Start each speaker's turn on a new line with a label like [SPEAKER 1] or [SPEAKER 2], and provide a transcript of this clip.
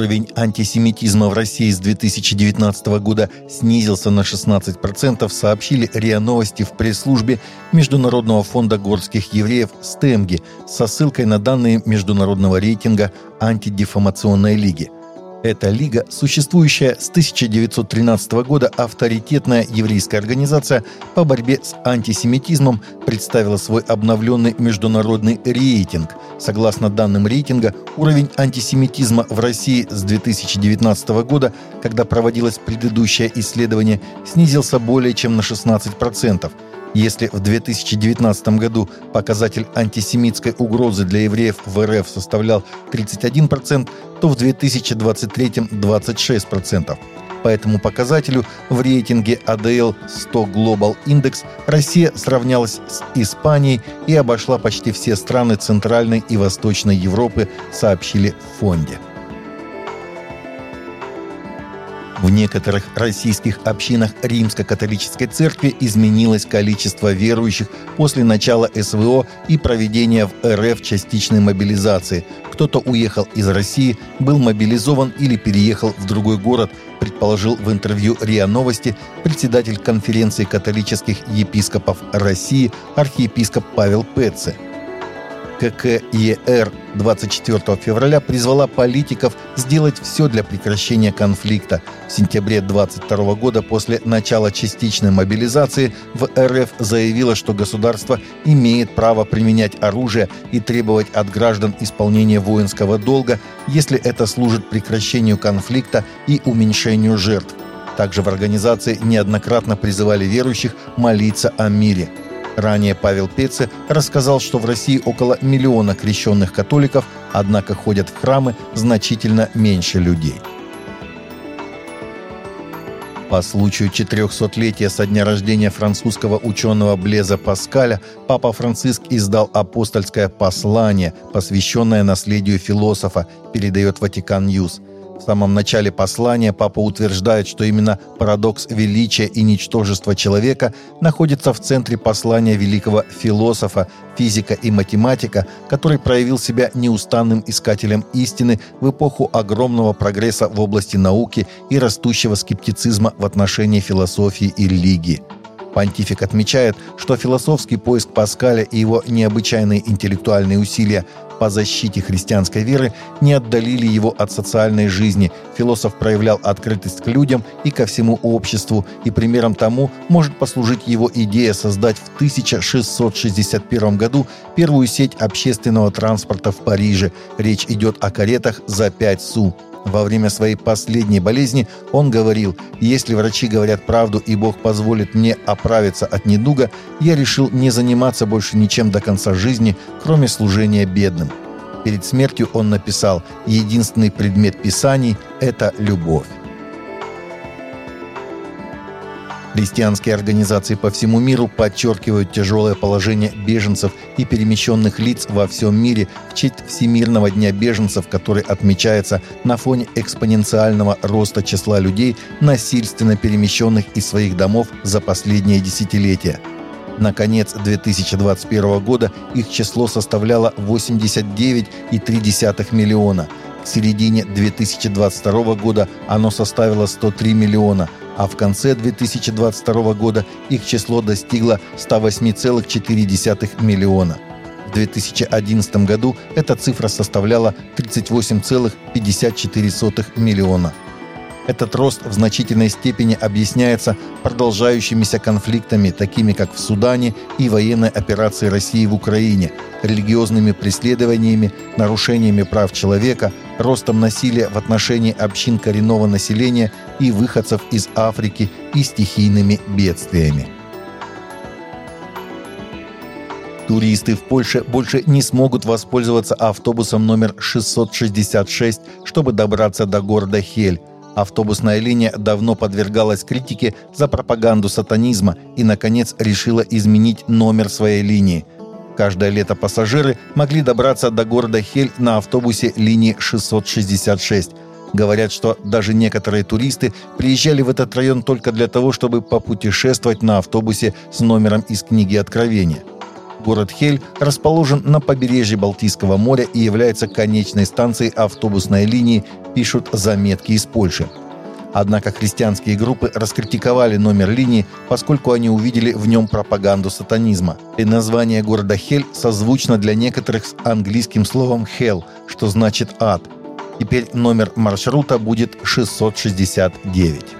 [SPEAKER 1] уровень антисемитизма в России с 2019 года снизился на 16%, сообщили РИА Новости в пресс-службе Международного фонда горских евреев «Стемги» со ссылкой на данные международного рейтинга антидефамационной лиги – эта лига, существующая с 1913 года авторитетная еврейская организация по борьбе с антисемитизмом, представила свой обновленный международный рейтинг. Согласно данным рейтинга, уровень антисемитизма в России с 2019 года, когда проводилось предыдущее исследование, снизился более чем на 16%. Если в 2019 году показатель антисемитской угрозы для евреев в РФ составлял 31%, то в 2023 – 26%. По этому показателю в рейтинге ADL 100 Global Index Россия сравнялась с Испанией и обошла почти все страны Центральной и Восточной Европы, сообщили в фонде. В некоторых российских общинах Римско-католической церкви изменилось количество верующих после начала СВО и проведения в РФ частичной мобилизации. Кто-то уехал из России, был мобилизован или переехал в другой город, предположил в интервью РИА Новости председатель конференции католических епископов России архиепископ Павел Петце – ККЕР 24 февраля призвала политиков сделать все для прекращения конфликта. В сентябре 22 года после начала частичной мобилизации в РФ заявила, что государство имеет право применять оружие и требовать от граждан исполнения воинского долга, если это служит прекращению конфликта и уменьшению жертв. Также в организации неоднократно призывали верующих молиться о мире – Ранее Павел Пецци рассказал, что в России около миллиона крещенных католиков, однако ходят в храмы значительно меньше людей. По случаю 400-летия со дня рождения французского ученого Блеза Паскаля Папа Франциск издал апостольское послание, посвященное наследию философа, передает Vatican News – в самом начале послания папа утверждает, что именно парадокс величия и ничтожества человека находится в центре послания великого философа, физика и математика, который проявил себя неустанным искателем истины в эпоху огромного прогресса в области науки и растущего скептицизма в отношении философии и религии. Понтифик отмечает, что философский поиск Паскаля и его необычайные интеллектуальные усилия по защите христианской веры не отдалили его от социальной жизни. Философ проявлял открытость к людям и ко всему обществу, и примером тому может послужить его идея создать в 1661 году первую сеть общественного транспорта в Париже. Речь идет о каретах за 5 су. Во время своей последней болезни он говорил, «Если врачи говорят правду и Бог позволит мне оправиться от недуга, я решил не заниматься больше ничем до конца жизни, кроме служения бедным». Перед смертью он написал, «Единственный предмет Писаний – это любовь». Христианские организации по всему миру подчеркивают тяжелое положение беженцев и перемещенных лиц во всем мире в честь Всемирного дня беженцев, который отмечается на фоне экспоненциального роста числа людей, насильственно перемещенных из своих домов за последние десятилетия. На конец 2021 года их число составляло 89,3 миллиона. К середине 2022 года оно составило 103 миллиона – а в конце 2022 года их число достигло 108,4 миллиона. В 2011 году эта цифра составляла 38,54 миллиона. Этот рост в значительной степени объясняется продолжающимися конфликтами, такими как в Судане и военной операции России в Украине, религиозными преследованиями, нарушениями прав человека, ростом насилия в отношении общин коренного населения и выходцев из Африки и стихийными бедствиями. Туристы в Польше больше не смогут воспользоваться автобусом номер 666, чтобы добраться до города Хель, Автобусная линия давно подвергалась критике за пропаганду сатанизма и, наконец, решила изменить номер своей линии. Каждое лето пассажиры могли добраться до города Хель на автобусе линии 666. Говорят, что даже некоторые туристы приезжали в этот район только для того, чтобы попутешествовать на автобусе с номером из книги Откровения. Город Хель расположен на побережье Балтийского моря и является конечной станцией автобусной линии, пишут заметки из Польши. Однако христианские группы раскритиковали номер линии, поскольку они увидели в нем пропаганду сатанизма. И название города Хель созвучно для некоторых с английским словом «hell», что значит «ад». Теперь номер маршрута будет 669.